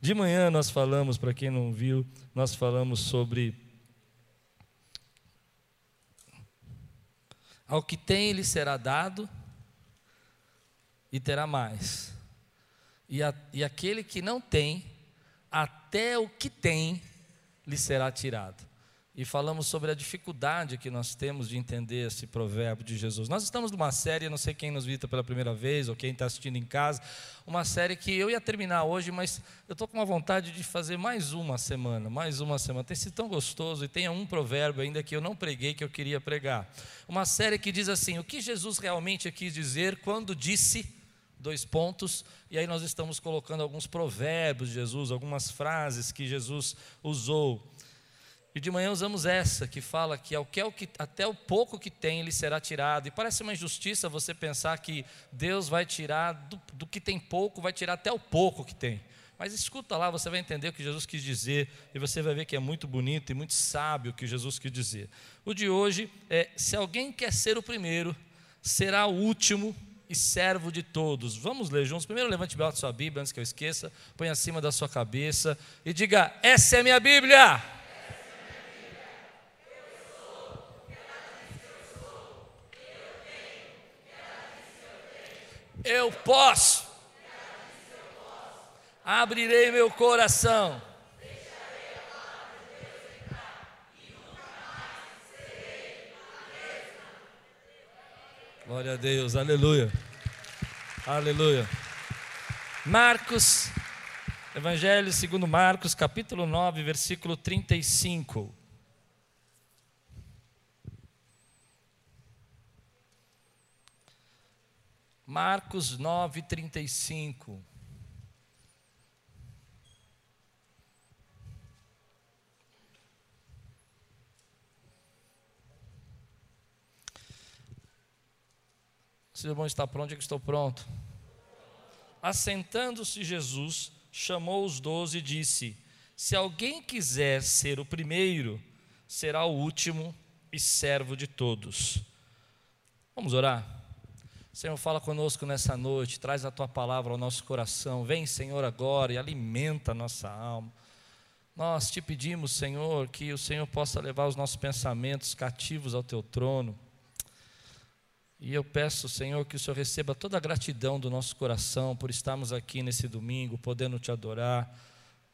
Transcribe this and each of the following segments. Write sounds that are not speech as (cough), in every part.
De manhã nós falamos, para quem não viu, nós falamos sobre ao que tem lhe será dado e terá mais. E, a, e aquele que não tem, até o que tem lhe será tirado e falamos sobre a dificuldade que nós temos de entender esse provérbio de Jesus. Nós estamos numa série, não sei quem nos visita pela primeira vez ou quem está assistindo em casa, uma série que eu ia terminar hoje, mas eu estou com uma vontade de fazer mais uma semana, mais uma semana. Tem sido tão gostoso e tem um provérbio ainda que eu não preguei que eu queria pregar. Uma série que diz assim: o que Jesus realmente quis dizer quando disse dois pontos, e aí nós estamos colocando alguns provérbios de Jesus, algumas frases que Jesus usou. E de manhã usamos essa, que fala que, até o pouco que tem ele será tirado. E parece uma injustiça você pensar que Deus vai tirar do, do que tem pouco, vai tirar até o pouco que tem. Mas escuta lá, você vai entender o que Jesus quis dizer, e você vai ver que é muito bonito e muito sábio o que Jesus quis dizer. O de hoje é: se alguém quer ser o primeiro, será o último e servo de todos. Vamos ler juntos. Primeiro, levante bem a sua Bíblia, antes que eu esqueça, põe acima da sua cabeça e diga: Essa é a minha Bíblia. Eu posso. Abrirei meu coração. Glória a Deus, aleluia. Aleluia. Marcos, Evangelho segundo Marcos, capítulo 9, versículo 35. Marcos 9, 35. Se o irmão está pronto, é que estou pronto. Assentando-se Jesus, chamou os doze e disse: Se alguém quiser ser o primeiro, será o último e servo de todos. Vamos orar? Senhor, fala conosco nessa noite, traz a tua palavra ao nosso coração. Vem, Senhor, agora e alimenta a nossa alma. Nós te pedimos, Senhor, que o Senhor possa levar os nossos pensamentos cativos ao teu trono. E eu peço, Senhor, que o Senhor receba toda a gratidão do nosso coração por estarmos aqui nesse domingo, podendo te adorar,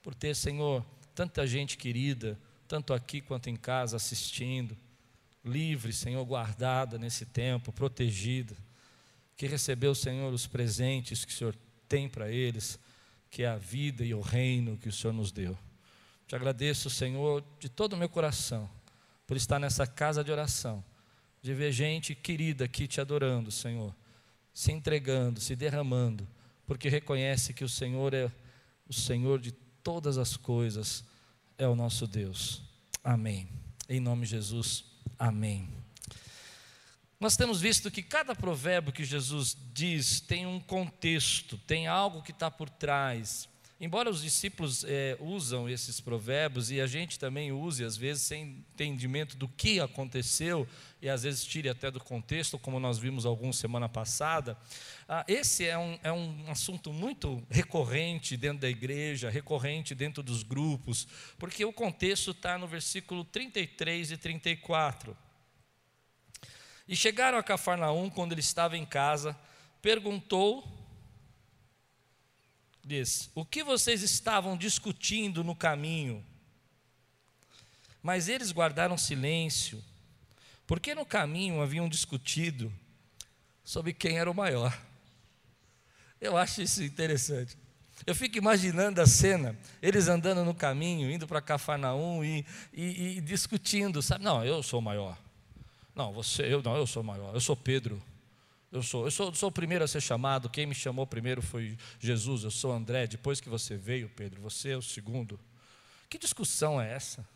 por ter, Senhor, tanta gente querida, tanto aqui quanto em casa assistindo, livre, Senhor, guardada nesse tempo, protegida que recebeu, Senhor, os presentes que o Senhor tem para eles, que é a vida e o reino que o Senhor nos deu. Te agradeço, Senhor, de todo o meu coração, por estar nessa casa de oração, de ver gente querida aqui te adorando, Senhor, se entregando, se derramando, porque reconhece que o Senhor é o Senhor de todas as coisas, é o nosso Deus. Amém. Em nome de Jesus, amém. Nós temos visto que cada provérbio que Jesus diz tem um contexto, tem algo que está por trás. Embora os discípulos é, usam esses provérbios e a gente também use, às vezes, sem entendimento do que aconteceu, e às vezes tire até do contexto, como nós vimos alguns semana passada, ah, esse é um, é um assunto muito recorrente dentro da igreja, recorrente dentro dos grupos, porque o contexto está no versículo 33 e 34. E chegaram a Cafarnaum quando ele estava em casa, perguntou, diz: O que vocês estavam discutindo no caminho? Mas eles guardaram silêncio, porque no caminho haviam discutido sobre quem era o maior. Eu acho isso interessante. Eu fico imaginando a cena, eles andando no caminho, indo para Cafarnaum e, e, e discutindo, sabe? Não, eu sou o maior. Não, você, eu não, eu sou maior. Eu sou Pedro. Eu sou, eu sou, sou o primeiro a ser chamado. Quem me chamou primeiro foi Jesus. Eu sou André. Depois que você veio, Pedro, você é o segundo. Que discussão é essa?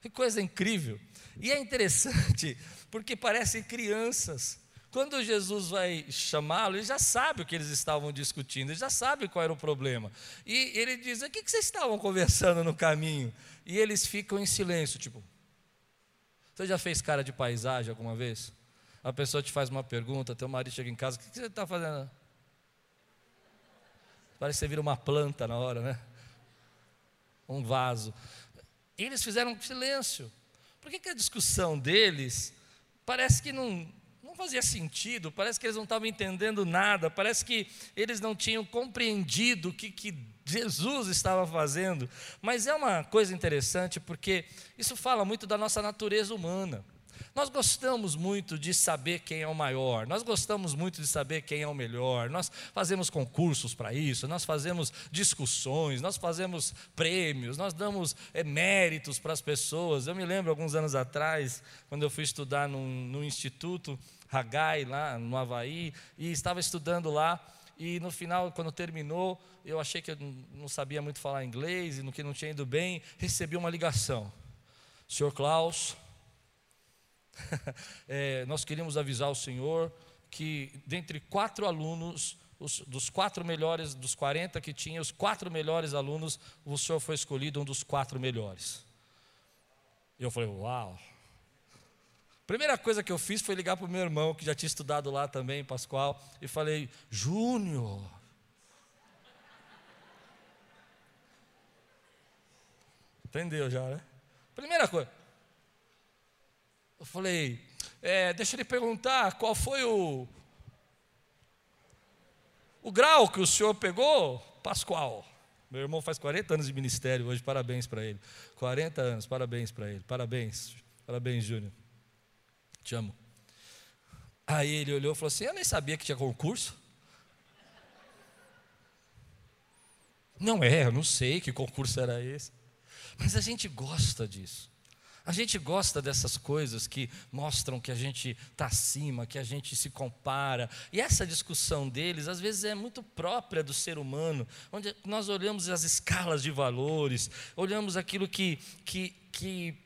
Que coisa incrível. E é interessante, porque parecem crianças. Quando Jesus vai chamá-lo, ele já sabe o que eles estavam discutindo, ele já sabe qual era o problema. E ele diz: O que vocês estavam conversando no caminho? E eles ficam em silêncio, tipo, você já fez cara de paisagem alguma vez? A pessoa te faz uma pergunta, teu marido chega em casa, o que você está fazendo? Parece que você vira uma planta na hora, né? um vaso. Eles fizeram silêncio. Por que, que a discussão deles parece que não, não fazia sentido, parece que eles não estavam entendendo nada, parece que eles não tinham compreendido o que, que Jesus estava fazendo. Mas é uma coisa interessante porque isso fala muito da nossa natureza humana. Nós gostamos muito de saber quem é o maior, nós gostamos muito de saber quem é o melhor, nós fazemos concursos para isso, nós fazemos discussões, nós fazemos prêmios, nós damos é, méritos para as pessoas. Eu me lembro alguns anos atrás, quando eu fui estudar num, num instituto, Hagai, lá no Havaí, e estava estudando lá. E no final, quando terminou, eu achei que eu não sabia muito falar inglês e no que não tinha ido bem, recebi uma ligação. Senhor Klaus, é, (laughs) nós queríamos avisar o senhor que, dentre quatro alunos, os, dos quatro melhores, dos 40 que tinha, os quatro melhores alunos, o senhor foi escolhido um dos quatro melhores. Eu falei, uau. Primeira coisa que eu fiz foi ligar para o meu irmão, que já tinha estudado lá também, Pascoal, e falei, Júnior. Entendeu já, né? Primeira coisa, eu falei, é, deixa ele perguntar qual foi o, o grau que o senhor pegou, Pascoal. Meu irmão faz 40 anos de ministério hoje, parabéns para ele. 40 anos, parabéns para ele. Parabéns, parabéns, Júnior. Te amo. Aí ele olhou e falou assim: Eu nem sabia que tinha concurso. Não é, eu não sei que concurso era esse. Mas a gente gosta disso. A gente gosta dessas coisas que mostram que a gente está acima, que a gente se compara. E essa discussão deles, às vezes, é muito própria do ser humano, onde nós olhamos as escalas de valores, olhamos aquilo que, que, que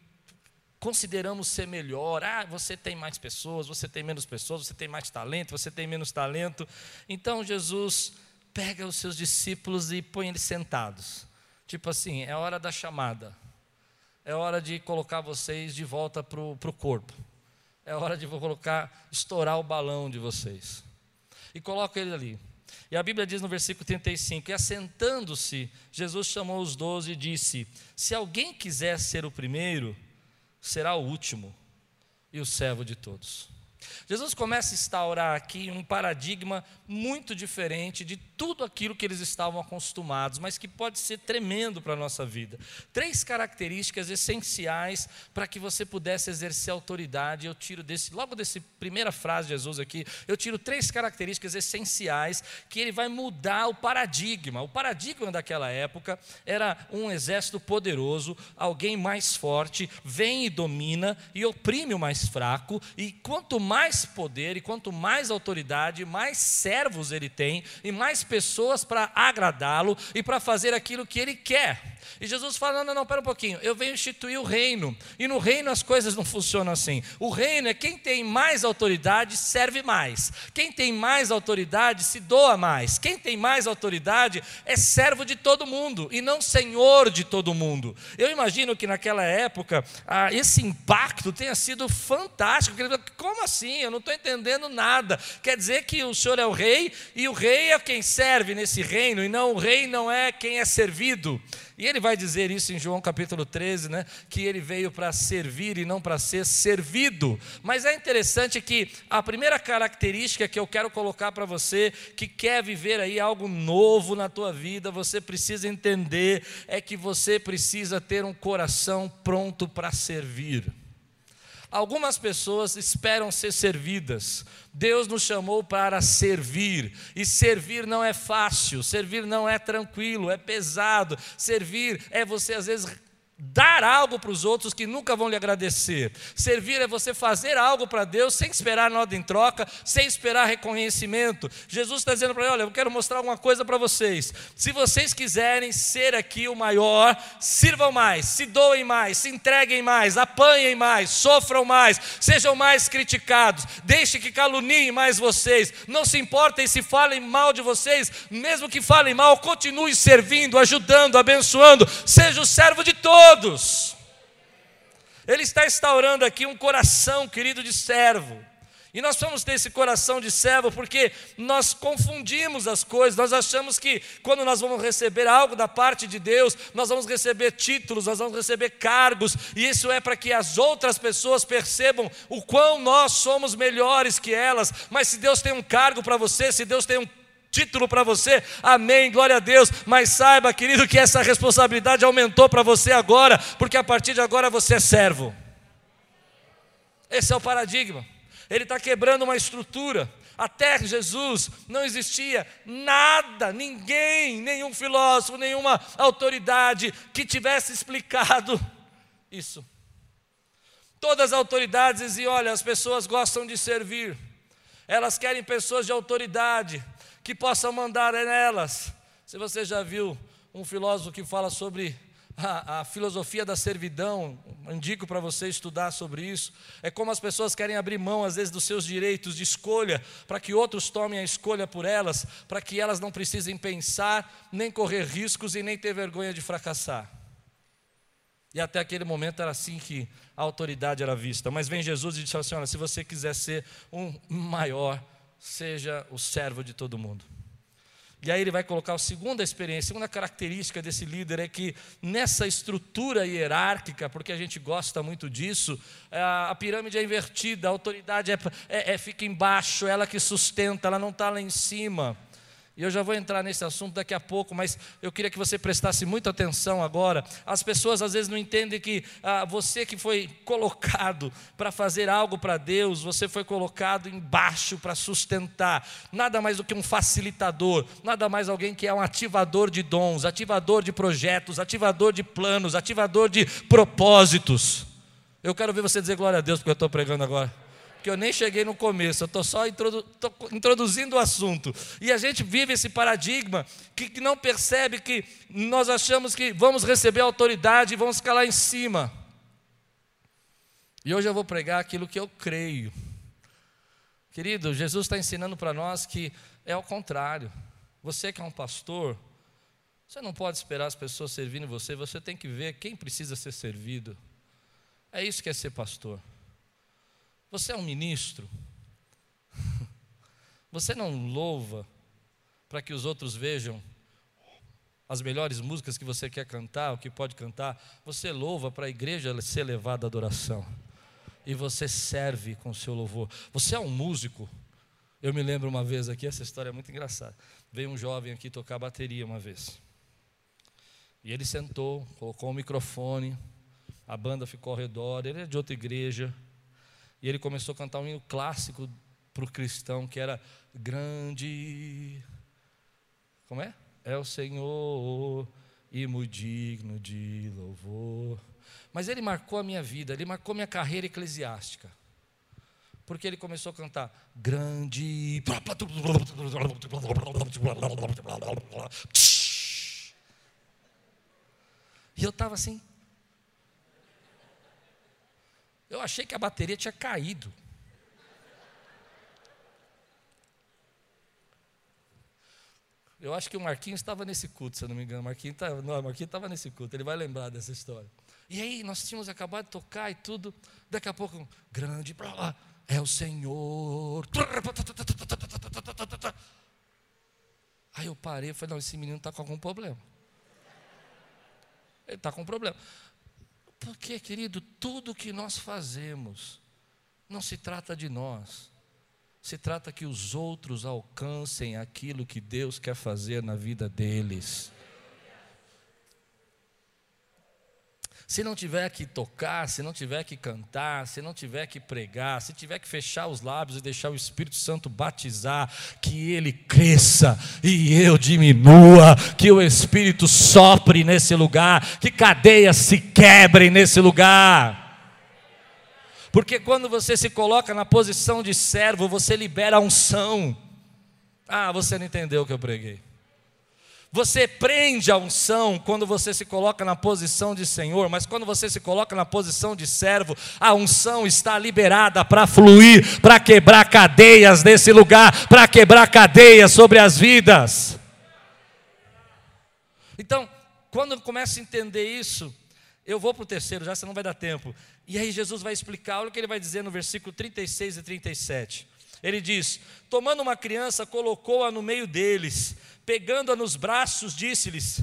consideramos ser melhor. Ah, você tem mais pessoas, você tem menos pessoas, você tem mais talento, você tem menos talento. Então Jesus pega os seus discípulos e põe eles sentados. Tipo assim, é hora da chamada é hora de colocar vocês de volta para o corpo. É hora de colocar, estourar o balão de vocês. E coloca ele ali. E a Bíblia diz no versículo 35: E assentando-se, Jesus chamou os doze e disse: Se alguém quiser ser o primeiro, será o último e o servo de todos. Jesus começa a instaurar aqui um paradigma muito diferente de tudo aquilo que eles estavam acostumados, mas que pode ser tremendo para a nossa vida. Três características essenciais para que você pudesse exercer autoridade. Eu tiro desse, logo dessa primeira frase de Jesus aqui, eu tiro três características essenciais que ele vai mudar o paradigma. O paradigma daquela época era um exército poderoso, alguém mais forte, vem e domina e oprime o mais fraco, e quanto mais mais poder e quanto mais autoridade, mais servos ele tem e mais pessoas para agradá-lo e para fazer aquilo que ele quer. E Jesus fala: não, não, não, pera um pouquinho, eu venho instituir o reino. E no reino as coisas não funcionam assim. O reino é quem tem mais autoridade serve mais. Quem tem mais autoridade se doa mais. Quem tem mais autoridade é servo de todo mundo e não senhor de todo mundo. Eu imagino que naquela época ah, esse impacto tenha sido fantástico. Como assim? Eu não estou entendendo nada. Quer dizer que o senhor é o rei e o rei é quem serve nesse reino e não o rei não é quem é servido. E ele vai dizer isso em João capítulo 13, né? Que ele veio para servir e não para ser servido. Mas é interessante que a primeira característica que eu quero colocar para você que quer viver aí algo novo na tua vida, você precisa entender é que você precisa ter um coração pronto para servir. Algumas pessoas esperam ser servidas. Deus nos chamou para servir. E servir não é fácil, servir não é tranquilo, é pesado. Servir é você, às vezes, dar algo para os outros que nunca vão lhe agradecer. Servir é você fazer algo para Deus sem esperar nada em troca, sem esperar reconhecimento. Jesus está dizendo para ele: Olha, eu quero mostrar alguma coisa para vocês. Se vocês quiserem ser aqui o maior, sirvam mais, se doem mais, se entreguem mais, apanhem mais, sofram mais, sejam mais criticados, deixe que caluniem mais vocês. Não se importem se falem mal de vocês, mesmo que falem mal, continue servindo, ajudando, abençoando, seja o servo de todos todos. Ele está instaurando aqui um coração, querido, de servo. E nós precisamos ter esse coração de servo, porque nós confundimos as coisas, nós achamos que quando nós vamos receber algo da parte de Deus, nós vamos receber títulos, nós vamos receber cargos, e isso é para que as outras pessoas percebam o quão nós somos melhores que elas. Mas se Deus tem um cargo para você, se Deus tem um título para você, amém, glória a Deus. Mas saiba, querido, que essa responsabilidade aumentou para você agora, porque a partir de agora você é servo. Esse é o paradigma ele está quebrando uma estrutura. Até Jesus não existia nada, ninguém, nenhum filósofo, nenhuma autoridade que tivesse explicado isso. Todas as autoridades diziam: olha, as pessoas gostam de servir, elas querem pessoas de autoridade que possam mandar nelas. Se você já viu um filósofo que fala sobre a, a filosofia da servidão, indico para você estudar sobre isso. É como as pessoas querem abrir mão, às vezes, dos seus direitos de escolha, para que outros tomem a escolha por elas, para que elas não precisem pensar, nem correr riscos e nem ter vergonha de fracassar. E até aquele momento era assim que a autoridade era vista. Mas vem Jesus e diz assim: olha, se você quiser ser um maior, seja o servo de todo mundo. E aí ele vai colocar a segunda experiência, a segunda característica desse líder é que nessa estrutura hierárquica, porque a gente gosta muito disso, a pirâmide é invertida, a autoridade é, é, é fica embaixo, ela que sustenta, ela não está lá em cima. E eu já vou entrar nesse assunto daqui a pouco, mas eu queria que você prestasse muita atenção agora. As pessoas às vezes não entendem que ah, você que foi colocado para fazer algo para Deus, você foi colocado embaixo para sustentar. Nada mais do que um facilitador, nada mais alguém que é um ativador de dons, ativador de projetos, ativador de planos, ativador de propósitos. Eu quero ver você dizer glória a Deus porque eu estou pregando agora que eu nem cheguei no começo, eu estou só introdu introduzindo o assunto. E a gente vive esse paradigma que, que não percebe que nós achamos que vamos receber autoridade e vamos ficar lá em cima. E hoje eu vou pregar aquilo que eu creio. Querido, Jesus está ensinando para nós que é ao contrário. Você que é um pastor, você não pode esperar as pessoas servindo você, você tem que ver quem precisa ser servido. É isso que é ser pastor. Você é um ministro? Você não louva para que os outros vejam as melhores músicas que você quer cantar, o que pode cantar? Você louva para a igreja ser levada à adoração. E você serve com o seu louvor. Você é um músico. Eu me lembro uma vez aqui, essa história é muito engraçada. Veio um jovem aqui tocar bateria uma vez. E ele sentou, colocou o um microfone, a banda ficou ao redor, ele é de outra igreja. E ele começou a cantar um hino clássico para o cristão, que era grande. Como é? É o Senhor e muito digno de louvor. Mas ele marcou a minha vida, ele marcou minha carreira eclesiástica. Porque ele começou a cantar grande. E eu estava assim, eu achei que a bateria tinha caído. Eu acho que o Marquinhos estava nesse culto, se eu não me engano. Marquinhos tá, Marquinhos estava nesse culto, ele vai lembrar dessa história. E aí, nós tínhamos acabado de tocar e tudo. Daqui a pouco, grande para lá, é o Senhor. Aí eu parei e falei: não, esse menino está com algum problema. Ele está com um problema. Porque, querido, tudo que nós fazemos não se trata de nós, se trata que os outros alcancem aquilo que Deus quer fazer na vida deles. Se não tiver que tocar, se não tiver que cantar, se não tiver que pregar, se tiver que fechar os lábios e deixar o Espírito Santo batizar, que ele cresça e eu diminua, que o Espírito sopre nesse lugar, que cadeias se quebrem nesse lugar. Porque quando você se coloca na posição de servo, você libera a unção. Ah, você não entendeu o que eu preguei. Você prende a unção quando você se coloca na posição de Senhor, mas quando você se coloca na posição de servo, a unção está liberada para fluir, para quebrar cadeias nesse lugar, para quebrar cadeias sobre as vidas. Então, quando eu começo a entender isso, Eu vou para o terceiro, já você não vai dar tempo. E aí Jesus vai explicar, olha o que ele vai dizer no versículo 36 e 37. Ele diz: Tomando uma criança, colocou-a no meio deles, pegando-a nos braços, disse-lhes: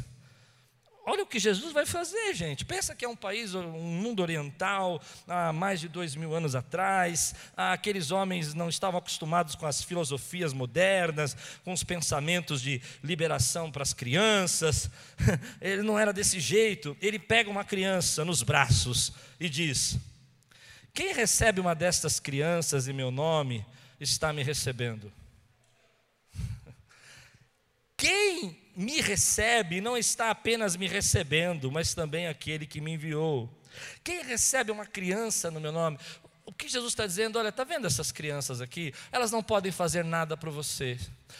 Olha o que Jesus vai fazer, gente. Pensa que é um país, um mundo oriental, há mais de dois mil anos atrás. Aqueles homens não estavam acostumados com as filosofias modernas, com os pensamentos de liberação para as crianças. (laughs) Ele não era desse jeito. Ele pega uma criança nos braços e diz: Quem recebe uma destas crianças em meu nome está me recebendo. Quem me recebe não está apenas me recebendo, mas também aquele que me enviou. Quem recebe uma criança no meu nome, o que Jesus está dizendo? Olha, está vendo essas crianças aqui? Elas não podem fazer nada para você,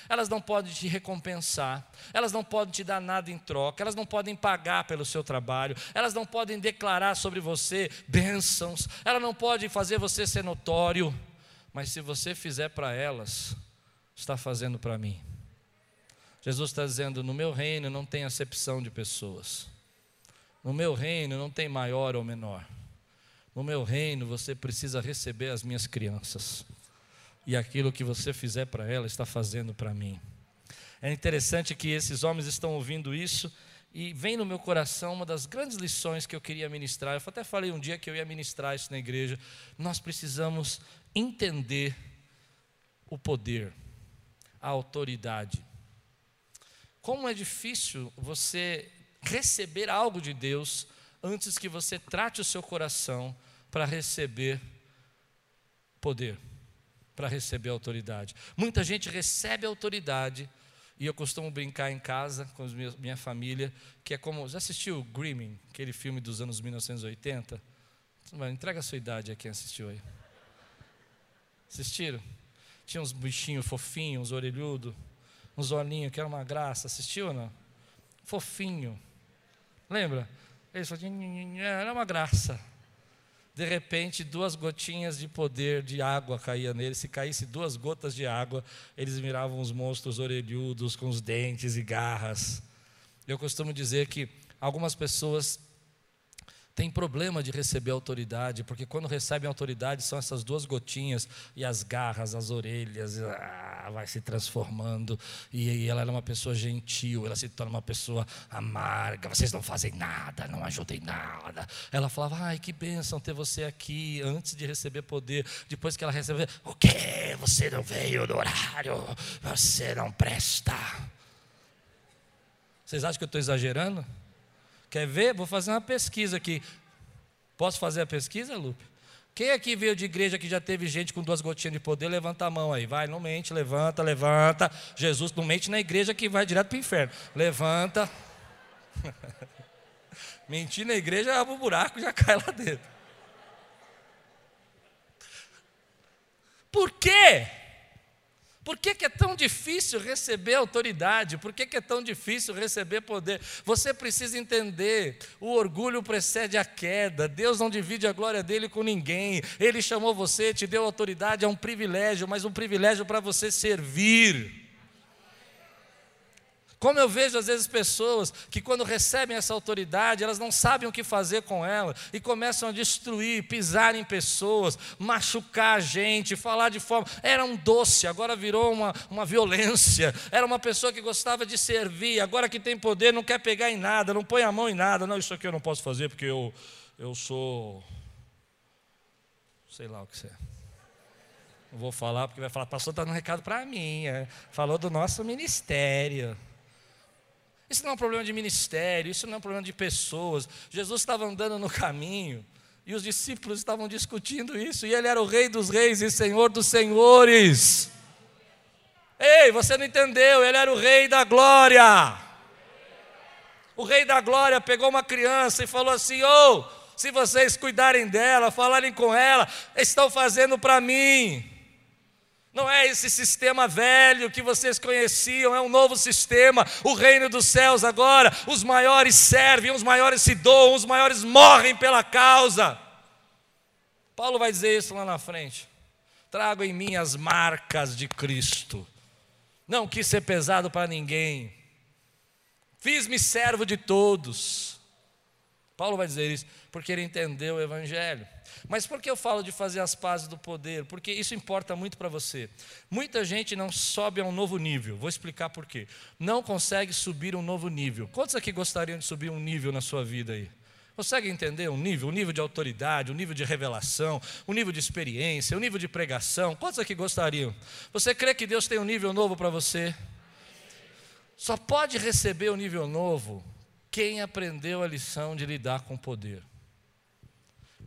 elas não podem te recompensar, elas não podem te dar nada em troca, elas não podem pagar pelo seu trabalho, elas não podem declarar sobre você bênçãos, elas não podem fazer você ser notório, mas se você fizer para elas, está fazendo para mim. Jesus está dizendo: no meu reino não tem acepção de pessoas. No meu reino não tem maior ou menor. No meu reino você precisa receber as minhas crianças. E aquilo que você fizer para elas está fazendo para mim. É interessante que esses homens estão ouvindo isso e vem no meu coração uma das grandes lições que eu queria ministrar. Eu até falei um dia que eu ia ministrar isso na igreja. Nós precisamos entender o poder, a autoridade como é difícil você receber algo de Deus antes que você trate o seu coração para receber poder, para receber autoridade. Muita gente recebe autoridade, e eu costumo brincar em casa com minha família, que é como. Já assistiu Grimming, aquele filme dos anos 1980? Entrega a sua idade a quem assistiu aí. Assistiram? Tinha uns bichinhos fofinhos, uns orelhudos uns olhinhos, que era uma graça. Assistiu ou não? Fofinho. Lembra? Ele só tinha, era uma graça. De repente, duas gotinhas de poder de água caíam nele. Se caísse duas gotas de água, eles viravam uns monstros orelhudos com os dentes e garras. Eu costumo dizer que algumas pessoas tem problema de receber autoridade, porque quando recebem autoridade são essas duas gotinhas e as garras, as orelhas, ah, vai se transformando. E, e ela era uma pessoa gentil, ela se torna uma pessoa amarga. Vocês não fazem nada, não ajudem nada. Ela falava: ai, que bênção ter você aqui, antes de receber poder. Depois que ela recebeu, o quê? Você não veio no horário, você não presta. Vocês acham que eu estou exagerando? Quer ver? Vou fazer uma pesquisa aqui. Posso fazer a pesquisa, Lupe? Quem aqui veio de igreja que já teve gente com duas gotinhas de poder? Levanta a mão aí. Vai, não mente, levanta, levanta. Jesus não mente na igreja que vai direto para o inferno. Levanta. (laughs) Mentir na igreja, abre o buraco já cai lá dentro. Por quê? Por que, que, é tão difícil receber autoridade? Por que, que, é tão difícil receber poder? Você precisa entender: o orgulho precede a queda. Deus não divide a glória dele com ninguém. Ele chamou você, te deu autoridade, é um privilégio, mas um privilégio para você servir. Como eu vejo às vezes pessoas que quando recebem essa autoridade, elas não sabem o que fazer com ela e começam a destruir, pisar em pessoas, machucar a gente, falar de forma. Era um doce, agora virou uma, uma violência. Era uma pessoa que gostava de servir, agora que tem poder, não quer pegar em nada, não põe a mão em nada. Não, isso aqui eu não posso fazer porque eu, eu sou. Sei lá o que você é. Não vou falar porque vai falar, pastor está dando um recado para mim. É. Falou do nosso ministério. Isso não é um problema de ministério, isso não é um problema de pessoas. Jesus estava andando no caminho e os discípulos estavam discutindo isso, e ele era o Rei dos Reis e Senhor dos Senhores. Ei, você não entendeu, ele era o Rei da Glória. O Rei da Glória pegou uma criança e falou assim: Ô, oh, se vocês cuidarem dela, falarem com ela, estão fazendo para mim. Não é esse sistema velho que vocês conheciam, é um novo sistema. O reino dos céus agora, os maiores servem, os maiores se doam, os maiores morrem pela causa. Paulo vai dizer isso lá na frente. Trago em mim as marcas de Cristo. Não quis ser pesado para ninguém. Fiz-me servo de todos Paulo vai dizer isso porque ele entendeu o Evangelho. Mas por que eu falo de fazer as pazes do poder? Porque isso importa muito para você. Muita gente não sobe a um novo nível. Vou explicar por quê. Não consegue subir um novo nível. Quantos aqui gostariam de subir um nível na sua vida aí? Consegue entender um nível, um nível de autoridade, um nível de revelação, um nível de experiência, um nível de pregação? Quantos aqui gostariam? Você crê que Deus tem um nível novo para você? Só pode receber o um nível novo quem aprendeu a lição de lidar com o poder.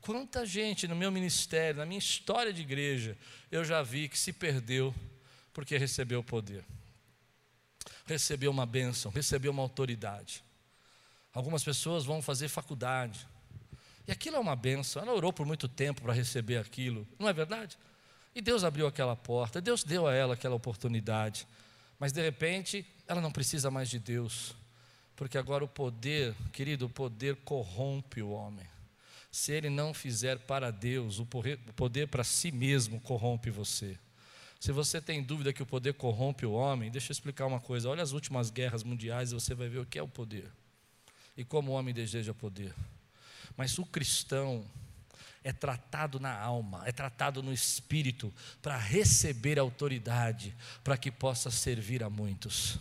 Quanta gente no meu ministério, na minha história de igreja, eu já vi que se perdeu porque recebeu poder, recebeu uma bênção, recebeu uma autoridade. Algumas pessoas vão fazer faculdade. E aquilo é uma benção. Ela orou por muito tempo para receber aquilo, não é verdade? E Deus abriu aquela porta, Deus deu a ela aquela oportunidade. Mas de repente, ela não precisa mais de Deus, porque agora o poder, querido, o poder corrompe o homem. Se ele não fizer para Deus, o poder para si mesmo corrompe você. Se você tem dúvida que o poder corrompe o homem, deixa eu explicar uma coisa: olha as últimas guerras mundiais e você vai ver o que é o poder e como o homem deseja poder. Mas o cristão é tratado na alma, é tratado no espírito, para receber autoridade, para que possa servir a muitos.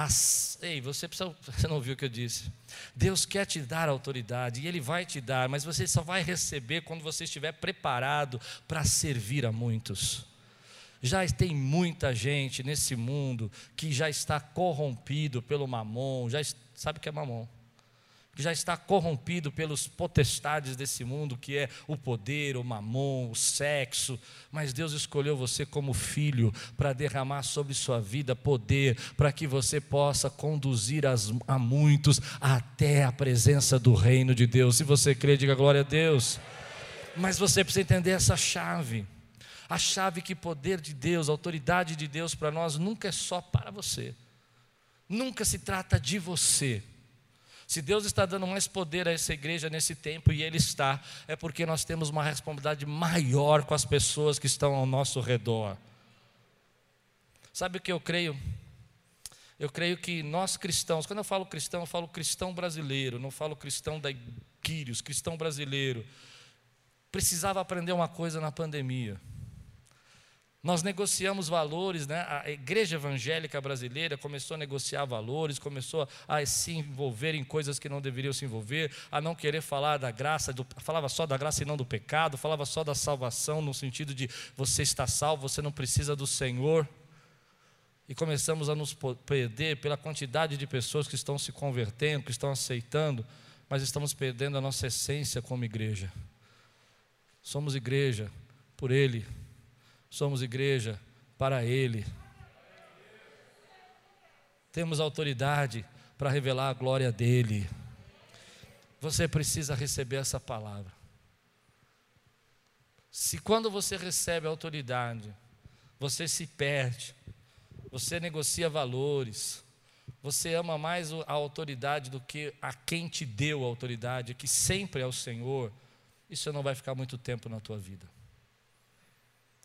As, ei, você precisa, você não ouviu o que eu disse? Deus quer te dar autoridade e Ele vai te dar, mas você só vai receber quando você estiver preparado para servir a muitos. Já tem muita gente nesse mundo que já está corrompido pelo mamon, já sabe o que é mamon? Que já está corrompido pelos potestades desse mundo, que é o poder, o mamon, o sexo. Mas Deus escolheu você como filho para derramar sobre sua vida poder, para que você possa conduzir as, a muitos até a presença do reino de Deus. Se você crê, diga glória a Deus. Mas você precisa entender essa chave. A chave que poder de Deus, autoridade de Deus para nós nunca é só para você. Nunca se trata de você. Se Deus está dando mais poder a essa igreja nesse tempo, e Ele está, é porque nós temos uma responsabilidade maior com as pessoas que estão ao nosso redor. Sabe o que eu creio? Eu creio que nós cristãos, quando eu falo cristão, eu falo cristão brasileiro, não falo cristão da Quírios, cristão brasileiro. Precisava aprender uma coisa na pandemia. Nós negociamos valores, né? a igreja evangélica brasileira começou a negociar valores, começou a se envolver em coisas que não deveriam se envolver, a não querer falar da graça, do, falava só da graça e não do pecado, falava só da salvação, no sentido de você está salvo, você não precisa do Senhor. E começamos a nos perder pela quantidade de pessoas que estão se convertendo, que estão aceitando, mas estamos perdendo a nossa essência como igreja. Somos igreja por Ele somos igreja para Ele. Temos autoridade para revelar a glória dEle. Você precisa receber essa palavra. Se quando você recebe a autoridade, você se perde, você negocia valores, você ama mais a autoridade do que a quem te deu a autoridade, que sempre é o Senhor, isso não vai ficar muito tempo na tua vida.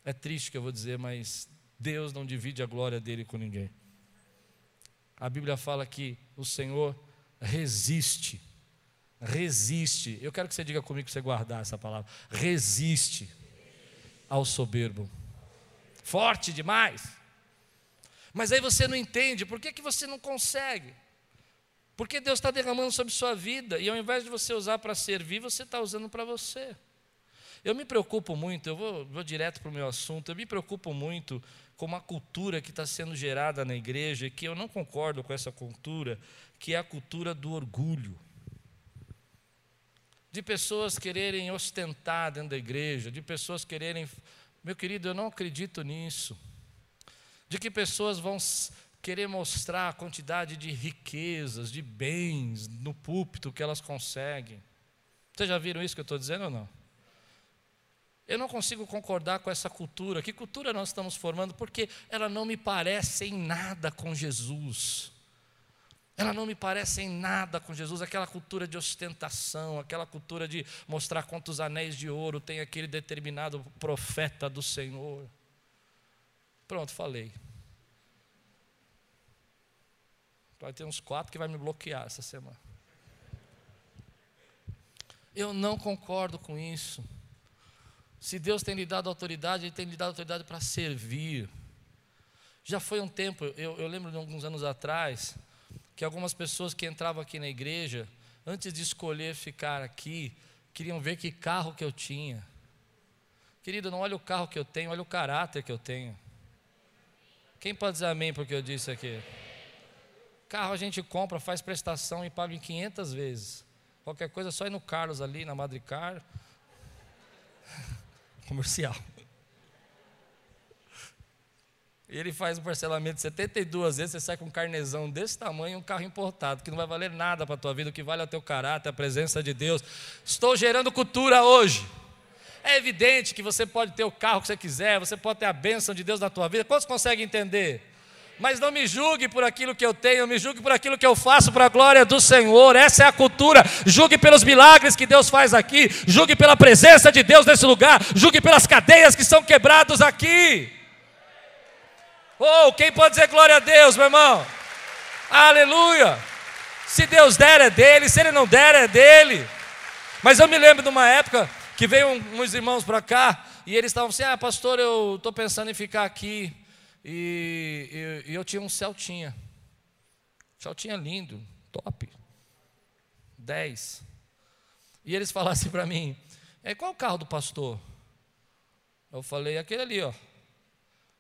É triste que eu vou dizer, mas Deus não divide a glória dele com ninguém. A Bíblia fala que o Senhor resiste, resiste. Eu quero que você diga comigo que você guardar essa palavra. Resiste ao soberbo. Forte demais. Mas aí você não entende, por que, que você não consegue? Porque Deus está derramando sobre sua vida, e ao invés de você usar para servir, você está usando para você. Eu me preocupo muito, eu vou, vou direto para o meu assunto, eu me preocupo muito com uma cultura que está sendo gerada na igreja, que eu não concordo com essa cultura, que é a cultura do orgulho. De pessoas quererem ostentar dentro da igreja, de pessoas quererem. Meu querido, eu não acredito nisso. De que pessoas vão querer mostrar a quantidade de riquezas, de bens no púlpito que elas conseguem. Vocês já viram isso que eu estou dizendo ou não? Eu não consigo concordar com essa cultura. Que cultura nós estamos formando? Porque ela não me parece em nada com Jesus. Ela não me parece em nada com Jesus, aquela cultura de ostentação, aquela cultura de mostrar quantos anéis de ouro tem aquele determinado profeta do Senhor. Pronto, falei. Vai ter uns quatro que vai me bloquear essa semana. Eu não concordo com isso. Se Deus tem lhe dado autoridade, Ele tem lhe dado autoridade para servir. Já foi um tempo, eu, eu lembro de alguns anos atrás, que algumas pessoas que entravam aqui na igreja, antes de escolher ficar aqui, queriam ver que carro que eu tinha. Querido, não olha o carro que eu tenho, olha o caráter que eu tenho. Quem pode dizer amém porque eu disse aqui? Carro a gente compra, faz prestação e paga em 500 vezes. Qualquer coisa, só ir no Carlos ali, na Madricar. (laughs) Comercial. Ele faz um parcelamento de 72 vezes, você sai com um carnezão desse tamanho, um carro importado, que não vai valer nada para a tua vida, o que vale é o teu caráter, a presença de Deus. Estou gerando cultura hoje. É evidente que você pode ter o carro que você quiser, você pode ter a bênção de Deus na tua vida. Quantos conseguem entender? Mas não me julgue por aquilo que eu tenho, me julgue por aquilo que eu faço para a glória do Senhor. Essa é a cultura. Julgue pelos milagres que Deus faz aqui, julgue pela presença de Deus nesse lugar, julgue pelas cadeias que são quebradas aqui. Oh, quem pode dizer glória a Deus, meu irmão? Aleluia! Se Deus der, é dele, se Ele não der, é dele. Mas eu me lembro de uma época que veio uns irmãos para cá e eles estavam assim: Ah, pastor, eu estou pensando em ficar aqui. E, e, e eu tinha um Celtinha. Celtinha lindo, top. 10. E eles (laughs) falassem para mim: é, qual o carro do pastor? Eu falei: aquele ali, ó.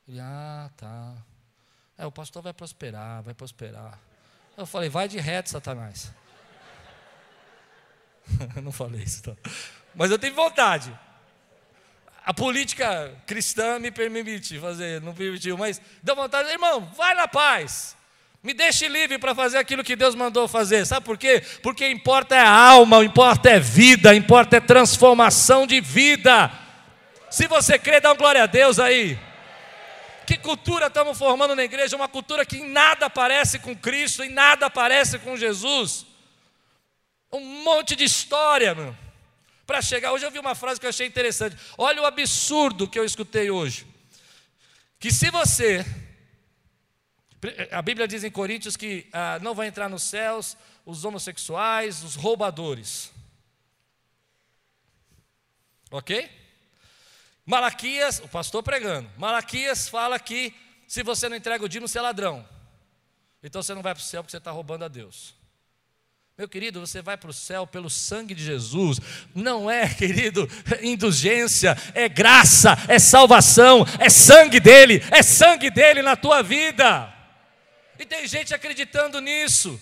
Ele, ah, tá. É, o pastor vai prosperar, vai prosperar. Eu falei: vai de reto, Satanás. (laughs) eu não falei isso, tá? Mas eu tenho vontade a política cristã me permite fazer, não permitiu, mas deu vontade, irmão, vai na paz. Me deixe livre para fazer aquilo que Deus mandou fazer. Sabe por quê? Porque importa é alma, importa é vida, importa é transformação de vida. Se você crê, dá uma glória a Deus aí. Que cultura estamos formando na igreja? Uma cultura que em nada parece com Cristo, em nada parece com Jesus. Um monte de história, meu para chegar. Hoje eu vi uma frase que eu achei interessante. Olha o absurdo que eu escutei hoje. Que se você. A Bíblia diz em Coríntios que ah, não vai entrar nos céus os homossexuais, os roubadores. Ok? Malaquias, o pastor pregando. Malaquias fala que se você não entrega o dízimo, você é ladrão. Então você não vai para o céu porque você está roubando a Deus. Meu querido, você vai para o céu pelo sangue de Jesus. Não é, (laughs) querido, indulgência, é graça, é salvação, é sangue dele, é sangue dele na tua vida. E tem gente acreditando nisso,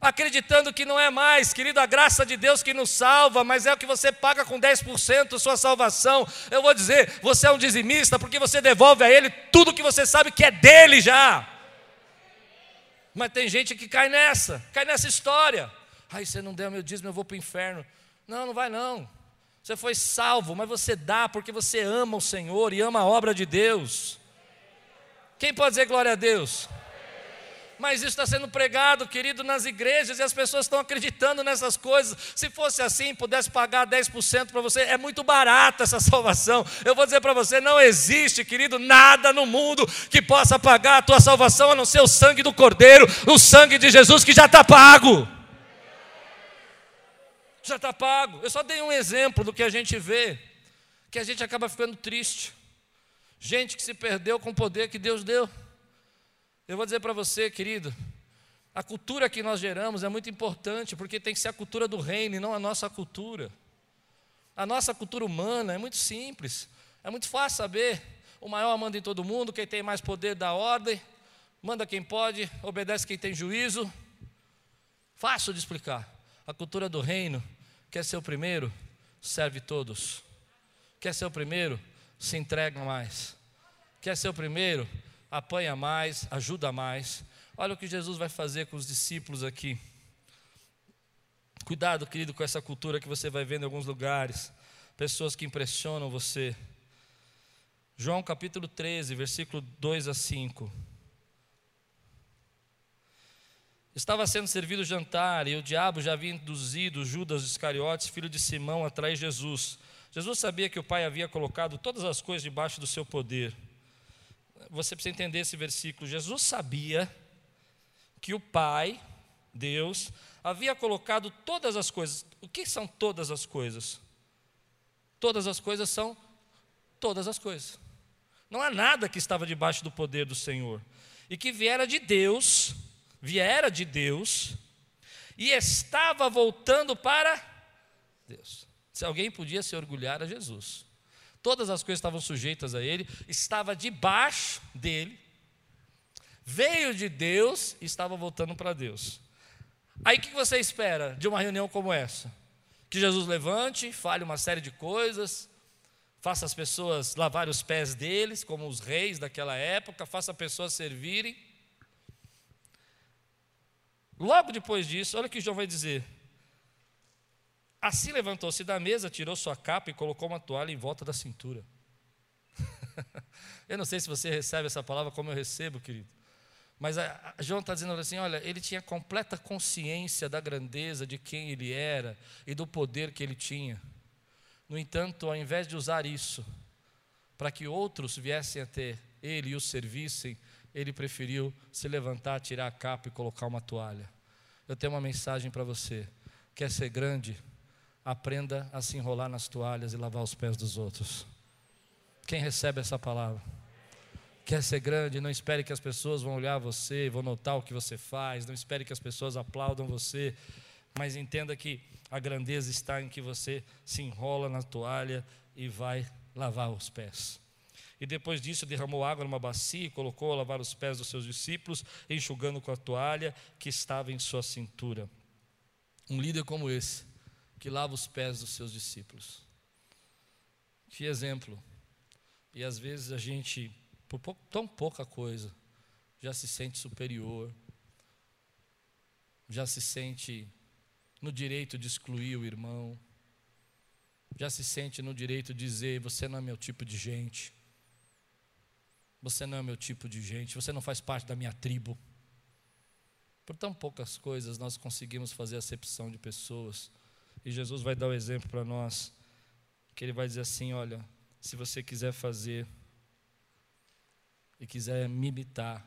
acreditando que não é mais, querido, a graça de Deus que nos salva, mas é o que você paga com 10% sua salvação. Eu vou dizer, você é um dizimista porque você devolve a ele tudo que você sabe que é dele já. Mas tem gente que cai nessa, cai nessa história. Ai, você não deu meu dízimo, eu vou para o inferno. Não, não vai não. Você foi salvo, mas você dá porque você ama o Senhor e ama a obra de Deus. Quem pode dizer glória a Deus? Mas isso está sendo pregado, querido, nas igrejas e as pessoas estão acreditando nessas coisas. Se fosse assim, pudesse pagar 10% para você, é muito barata essa (laughs) salvação. Eu vou dizer para você: não existe, querido, nada no mundo que possa pagar a tua salvação a não ser o sangue do Cordeiro, o sangue de Jesus que já está pago. Já está pago. Eu só dei um exemplo do que a gente vê, que a gente acaba ficando triste. Gente que se perdeu com o poder que Deus deu. Eu vou dizer para você, querido, a cultura que nós geramos é muito importante, porque tem que ser a cultura do reino e não a nossa cultura. A nossa cultura humana é muito simples, é muito fácil saber. O maior manda em todo mundo, quem tem mais poder dá ordem, manda quem pode, obedece quem tem juízo. Fácil de explicar. A cultura do reino quer ser o primeiro, serve todos. Quer ser o primeiro, se entrega mais. Quer ser o primeiro, apanha mais, ajuda mais. Olha o que Jesus vai fazer com os discípulos aqui. Cuidado, querido, com essa cultura que você vai ver em alguns lugares, pessoas que impressionam você. João capítulo 13, versículo 2 a 5. Estava sendo servido o jantar e o diabo já havia induzido Judas Iscariotes, filho de Simão, a trair Jesus. Jesus sabia que o Pai havia colocado todas as coisas debaixo do seu poder você precisa entender esse versículo. Jesus sabia que o Pai, Deus, havia colocado todas as coisas. O que são todas as coisas? Todas as coisas são todas as coisas. Não há nada que estava debaixo do poder do Senhor. E que viera de Deus, viera de Deus, e estava voltando para Deus. Se alguém podia se orgulhar a Jesus. Todas as coisas estavam sujeitas a ele, estava debaixo dele, veio de Deus e estava voltando para Deus. Aí o que você espera de uma reunião como essa? Que Jesus levante, fale uma série de coisas, faça as pessoas lavar os pés deles, como os reis daquela época, faça as pessoas servirem. Logo depois disso, olha o que João vai dizer: Assim levantou-se da mesa, tirou sua capa e colocou uma toalha em volta da cintura. (laughs) eu não sei se você recebe essa palavra como eu recebo, querido. Mas a, a João está dizendo assim: olha, ele tinha completa consciência da grandeza de quem ele era e do poder que ele tinha. No entanto, ao invés de usar isso para que outros viessem a ter ele e o servissem, ele preferiu se levantar, tirar a capa e colocar uma toalha. Eu tenho uma mensagem para você: quer ser grande? Aprenda a se enrolar nas toalhas e lavar os pés dos outros. Quem recebe essa palavra? Quer ser grande, não espere que as pessoas vão olhar você, vão notar o que você faz, não espere que as pessoas aplaudam você, mas entenda que a grandeza está em que você se enrola na toalha e vai lavar os pés. E depois disso derramou água numa bacia e colocou a lavar os pés dos seus discípulos, enxugando com a toalha que estava em sua cintura. Um líder como esse que lava os pés dos seus discípulos. Que exemplo. E às vezes a gente, por tão pouca coisa, já se sente superior, já se sente no direito de excluir o irmão, já se sente no direito de dizer: você não é meu tipo de gente, você não é meu tipo de gente, você não faz parte da minha tribo. Por tão poucas coisas nós conseguimos fazer acepção de pessoas e Jesus vai dar o exemplo para nós, que ele vai dizer assim: olha, se você quiser fazer e quiser me imitar,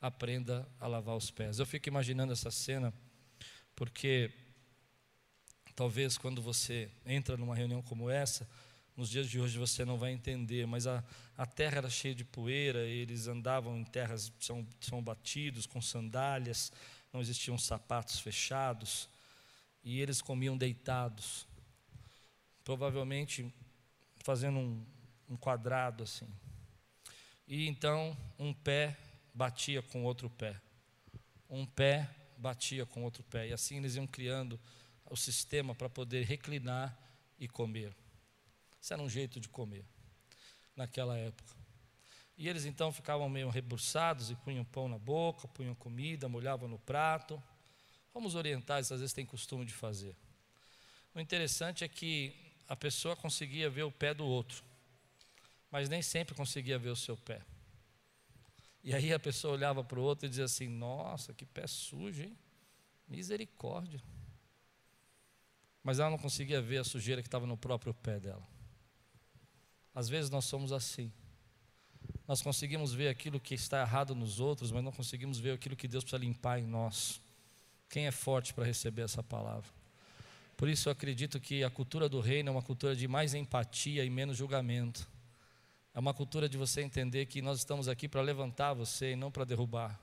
aprenda a lavar os pés. Eu fico imaginando essa cena, porque talvez quando você entra numa reunião como essa, nos dias de hoje você não vai entender, mas a, a terra era cheia de poeira, eles andavam em terras são, são batidos, com sandálias, não existiam sapatos fechados e eles comiam deitados, provavelmente fazendo um, um quadrado assim. E então um pé batia com outro pé, um pé batia com outro pé, e assim eles iam criando o sistema para poder reclinar e comer. Isso era um jeito de comer naquela época. E eles então ficavam meio rebuçados e punham pão na boca, punham comida, molhavam no prato. Como os orientais às vezes têm costume de fazer. O interessante é que a pessoa conseguia ver o pé do outro, mas nem sempre conseguia ver o seu pé. E aí a pessoa olhava para o outro e dizia assim: Nossa, que pé sujo, hein? Misericórdia. Mas ela não conseguia ver a sujeira que estava no próprio pé dela. Às vezes nós somos assim. Nós conseguimos ver aquilo que está errado nos outros, mas não conseguimos ver aquilo que Deus precisa limpar em nós. Quem é forte para receber essa palavra? Por isso eu acredito que a cultura do reino é uma cultura de mais empatia e menos julgamento. É uma cultura de você entender que nós estamos aqui para levantar você e não para derrubar.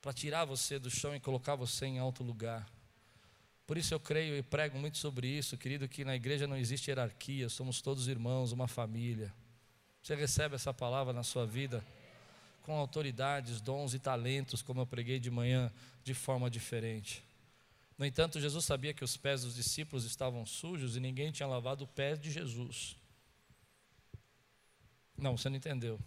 Para tirar você do chão e colocar você em alto lugar. Por isso eu creio e prego muito sobre isso, querido, que na igreja não existe hierarquia, somos todos irmãos, uma família. Você recebe essa palavra na sua vida? com autoridades, dons e talentos, como eu preguei de manhã, de forma diferente. No entanto, Jesus sabia que os pés dos discípulos estavam sujos e ninguém tinha lavado o pé de Jesus. Não, você não entendeu.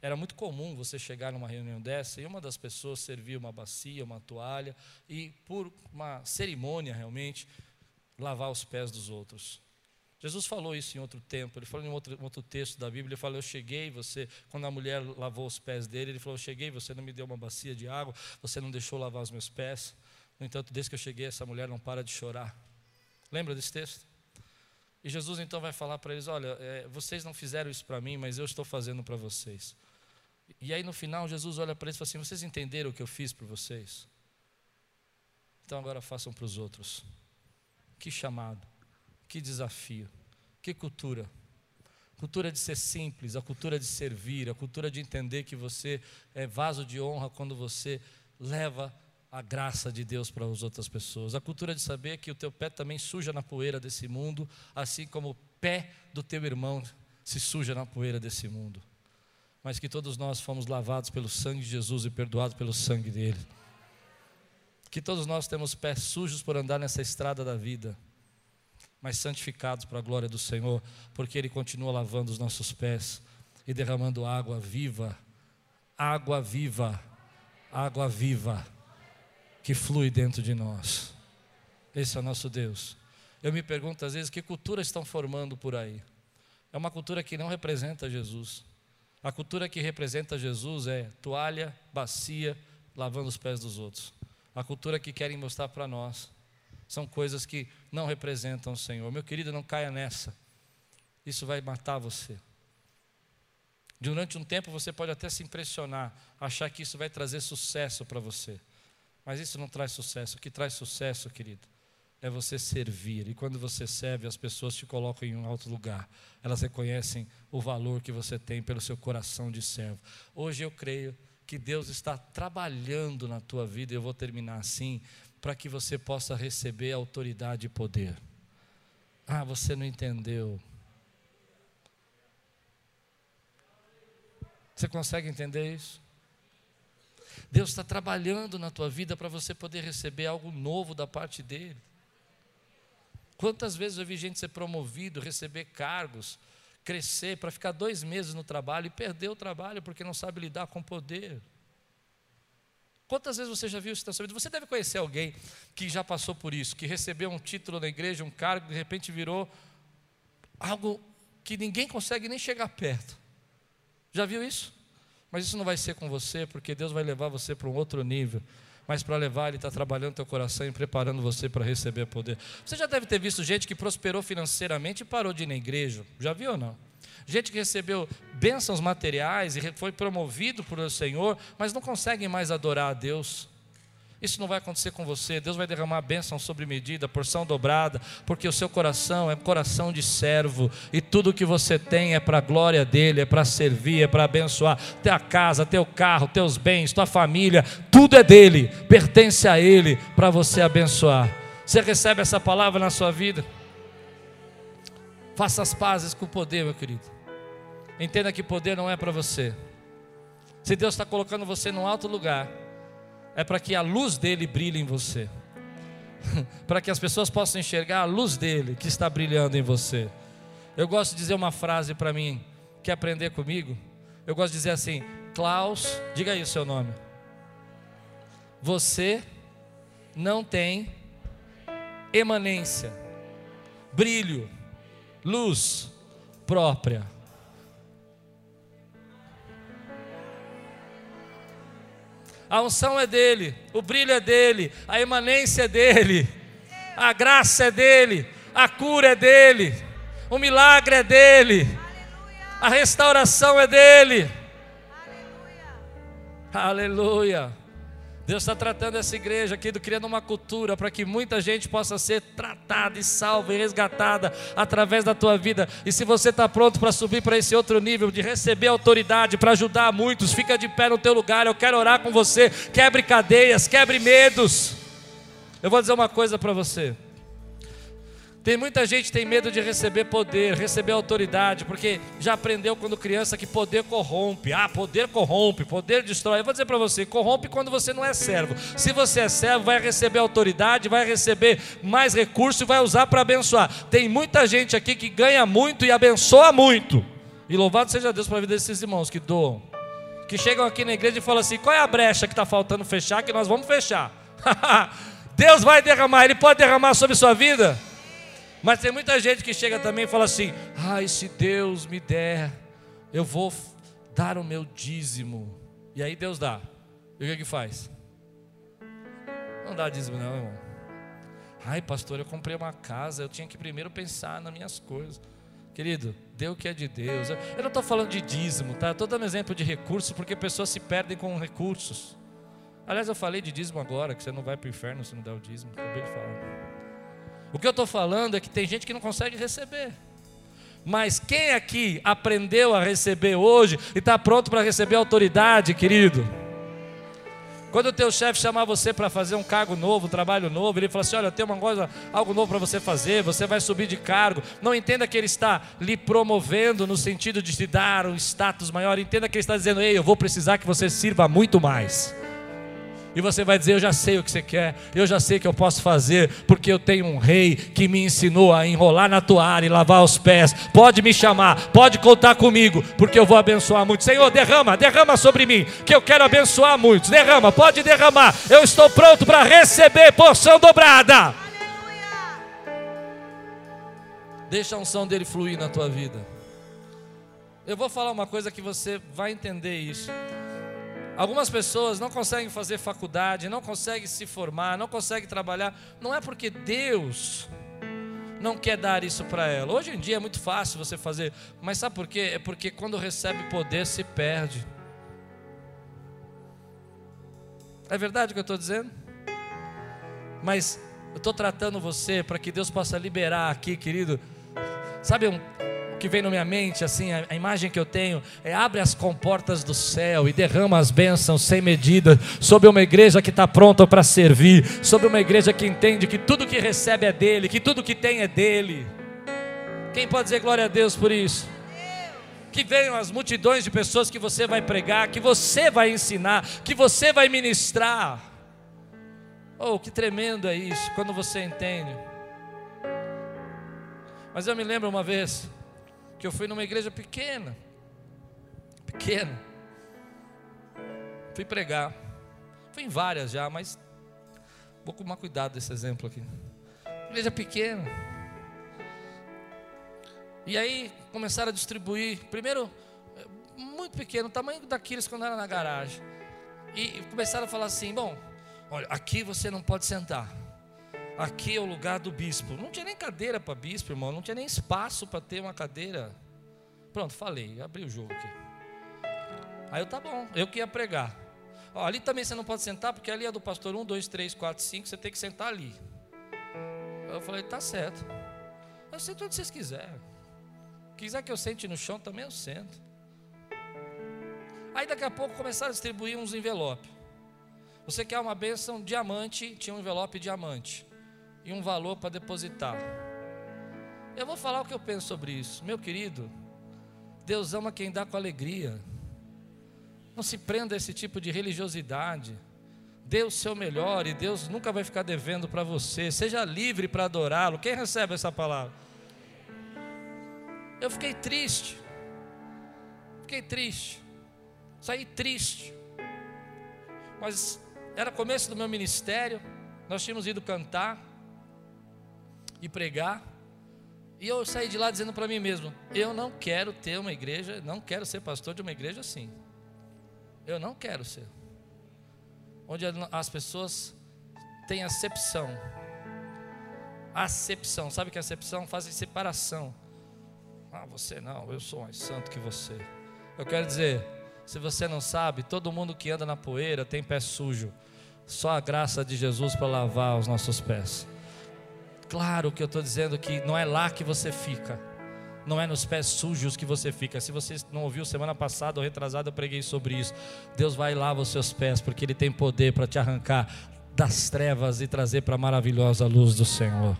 Era muito comum você chegar numa reunião dessa e uma das pessoas servir uma bacia, uma toalha e, por uma cerimônia realmente, lavar os pés dos outros. Jesus falou isso em outro tempo, ele falou em outro, outro texto da Bíblia, ele falou, eu cheguei, você, quando a mulher lavou os pés dele, ele falou, eu cheguei, você não me deu uma bacia de água, você não deixou lavar os meus pés. No entanto, desde que eu cheguei, essa mulher não para de chorar. Lembra desse texto? E Jesus então vai falar para eles: Olha, é, vocês não fizeram isso para mim, mas eu estou fazendo para vocês. E aí no final, Jesus olha para eles e fala assim: Vocês entenderam o que eu fiz por vocês? Então agora façam para os outros. Que chamado, que desafio, que cultura. Cultura de ser simples, a cultura de servir, a cultura de entender que você é vaso de honra quando você leva a graça de Deus para as outras pessoas. A cultura de saber que o teu pé também suja na poeira desse mundo, assim como o pé do teu irmão se suja na poeira desse mundo. Mas que todos nós fomos lavados pelo sangue de Jesus e perdoados pelo sangue dele. Que todos nós temos pés sujos por andar nessa estrada da vida, mas santificados para a glória do Senhor, porque Ele continua lavando os nossos pés e derramando água viva, água viva, água viva, que flui dentro de nós. Esse é o nosso Deus. Eu me pergunto às vezes que cultura estão formando por aí. É uma cultura que não representa Jesus. A cultura que representa Jesus é toalha, bacia, lavando os pés dos outros a cultura que querem mostrar para nós. São coisas que não representam o Senhor. Meu querido, não caia nessa. Isso vai matar você. Durante um tempo você pode até se impressionar, achar que isso vai trazer sucesso para você. Mas isso não traz sucesso. O que traz sucesso, querido, é você servir. E quando você serve, as pessoas te colocam em um alto lugar. Elas reconhecem o valor que você tem pelo seu coração de servo. Hoje eu creio que Deus está trabalhando na tua vida, e eu vou terminar assim, para que você possa receber autoridade e poder. Ah, você não entendeu. Você consegue entender isso? Deus está trabalhando na tua vida para você poder receber algo novo da parte dEle. Quantas vezes eu vi gente ser promovido, receber cargos, crescer, para ficar dois meses no trabalho e perder o trabalho porque não sabe lidar com poder. Quantas vezes você já viu isso na sua vida? Você deve conhecer alguém que já passou por isso, que recebeu um título na igreja, um cargo, de repente virou algo que ninguém consegue nem chegar perto. Já viu isso? Mas isso não vai ser com você, porque Deus vai levar você para um outro nível. Mas para levar, Ele está trabalhando teu coração e preparando você para receber poder. Você já deve ter visto gente que prosperou financeiramente e parou de ir na igreja. Já viu ou não? Gente que recebeu bênçãos materiais e foi promovido por o Senhor, mas não consegue mais adorar a Deus. Isso não vai acontecer com você. Deus vai derramar bênção sobre medida, porção dobrada, porque o seu coração é coração de servo e tudo que você tem é para a glória dele, é para servir, é para abençoar. Tua casa, teu carro, teus bens, tua família, tudo é dele, pertence a ele para você abençoar. Você recebe essa palavra na sua vida? Faça as pazes com o poder, meu querido. Entenda que poder não é para você. Se Deus está colocando você num alto lugar, é para que a luz dele brilhe em você, (laughs) para que as pessoas possam enxergar a luz dele que está brilhando em você. Eu gosto de dizer uma frase para mim, quer aprender comigo? Eu gosto de dizer assim: Klaus, diga aí o seu nome. Você não tem emanência, brilho, luz própria. A unção é dele, o brilho é dele, a emanência é dele, a graça é dele, a cura é dele, o milagre é dele, a restauração é dele. Aleluia. Aleluia. Deus está tratando essa igreja aqui, criando uma cultura para que muita gente possa ser tratada e salva e resgatada através da tua vida. E se você está pronto para subir para esse outro nível, de receber autoridade para ajudar muitos, fica de pé no teu lugar. Eu quero orar com você. Quebre cadeias, quebre medos. Eu vou dizer uma coisa para você. Tem muita gente que tem medo de receber poder, receber autoridade, porque já aprendeu quando criança que poder corrompe. Ah, poder corrompe, poder destrói. Eu vou dizer para você, corrompe quando você não é servo. Se você é servo, vai receber autoridade, vai receber mais recursos e vai usar para abençoar. Tem muita gente aqui que ganha muito e abençoa muito. E louvado seja Deus para a vida desses irmãos que doam. Que chegam aqui na igreja e falam assim: qual é a brecha que está faltando fechar? Que nós vamos fechar. (laughs) Deus vai derramar, Ele pode derramar sobre sua vida. Mas tem muita gente que chega também e fala assim: ai, se Deus me der, eu vou dar o meu dízimo. E aí Deus dá. E o que que faz? Não dá dízimo, não, irmão. Ai, pastor, eu comprei uma casa, eu tinha que primeiro pensar nas minhas coisas. Querido, dê o que é de Deus. Eu não estou falando de dízimo, tá? Estou dando exemplo de recursos porque pessoas se perdem com recursos. Aliás, eu falei de dízimo agora, que você não vai para o inferno se não der o dízimo. Acabei de falar. O que eu estou falando é que tem gente que não consegue receber. Mas quem aqui aprendeu a receber hoje e está pronto para receber autoridade, querido? Quando o teu chefe chamar você para fazer um cargo novo, um trabalho novo, ele fala assim: olha, tem uma coisa, algo novo para você fazer, você vai subir de cargo. Não entenda que ele está lhe promovendo no sentido de te dar um status maior. Entenda que ele está dizendo: ei, eu vou precisar que você sirva muito mais. E você vai dizer: Eu já sei o que você quer, eu já sei o que eu posso fazer, porque eu tenho um rei que me ensinou a enrolar na toalha e lavar os pés. Pode me chamar, pode contar comigo, porque eu vou abençoar muito. Senhor, derrama, derrama sobre mim, que eu quero abençoar muitos. Derrama, pode derramar. Eu estou pronto para receber porção dobrada. Deixa a unção dele fluir na tua vida. Eu vou falar uma coisa que você vai entender isso. Algumas pessoas não conseguem fazer faculdade, não conseguem se formar, não conseguem trabalhar. Não é porque Deus não quer dar isso para ela. Hoje em dia é muito fácil você fazer, mas sabe por quê? É porque quando recebe poder se perde. É verdade o que eu estou dizendo? Mas eu estou tratando você para que Deus possa liberar aqui, querido. Sabe um, que vem na minha mente, assim, a, a, imagem que eu tenho é abre as comportas do céu e derrama as bênçãos sem medida sobre uma igreja que está pronta para servir, sobre uma igreja que entende que tudo que recebe é dele, que tudo que tem é dele. Quem pode dizer glória a Deus por isso? Que venham as multidões de pessoas que você vai pregar, que você vai ensinar, que você vai ministrar. Oh, que tremendo é isso, quando você entende. Mas eu me lembro uma vez, que eu fui numa igreja pequena, pequena, fui pregar, fui em várias já, mas vou tomar cuidado desse exemplo aqui. Igreja pequena. E aí começaram a distribuir, primeiro, muito pequeno, o tamanho daqueles quando era na garagem. E começaram a falar assim: bom, olha, aqui você não pode sentar aqui é o lugar do bispo. Não tinha nem cadeira para bispo, irmão, não tinha nem espaço para ter uma cadeira. Pronto, falei, abri o jogo aqui. Aí eu, tá bom, eu que ia pregar. Ó, ali também você não pode sentar, porque ali é do pastor 1, 2, 3, 4, 5, você tem que sentar ali. Eu falei, tá certo. Eu sento onde vocês quiserem. Quiser que eu sente no chão, também eu sento. Aí daqui a pouco começaram a distribuir uns envelopes. Você quer uma bênção diamante, tinha um envelope diamante e um valor para depositar. Eu vou falar o que eu penso sobre isso. Meu querido, Deus ama quem dá com alegria. Não se prenda a esse tipo de religiosidade. Dê o seu melhor e Deus nunca vai ficar devendo para você. Seja livre para adorá-lo. Quem recebe essa palavra? Eu fiquei triste. Fiquei triste. Saí triste. Mas era começo do meu ministério. Nós tínhamos ido cantar e pregar. E eu saí de lá dizendo para mim mesmo: eu não quero ter uma igreja, não quero ser pastor de uma igreja assim. Eu não quero ser. Onde as pessoas têm acepção. Acepção, sabe que acepção faz separação. Ah, você não, eu sou mais santo que você. Eu quero dizer, se você não sabe, todo mundo que anda na poeira tem pé sujo. Só a graça de Jesus para lavar os nossos pés. Claro que eu estou dizendo que não é lá que você fica, não é nos pés sujos que você fica. Se você não ouviu semana passada ou retrasada, eu preguei sobre isso. Deus vai lavar os seus pés, porque Ele tem poder para te arrancar das trevas e trazer para a maravilhosa luz do Senhor.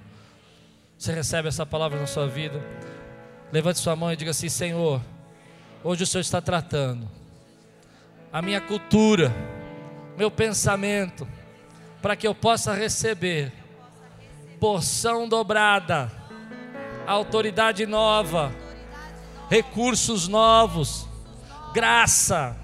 Você recebe essa palavra na sua vida? Levante sua mão e diga assim: Senhor, hoje o Senhor está tratando a minha cultura, meu pensamento, para que eu possa receber porção dobrada, autoridade nova, recursos novos, graça,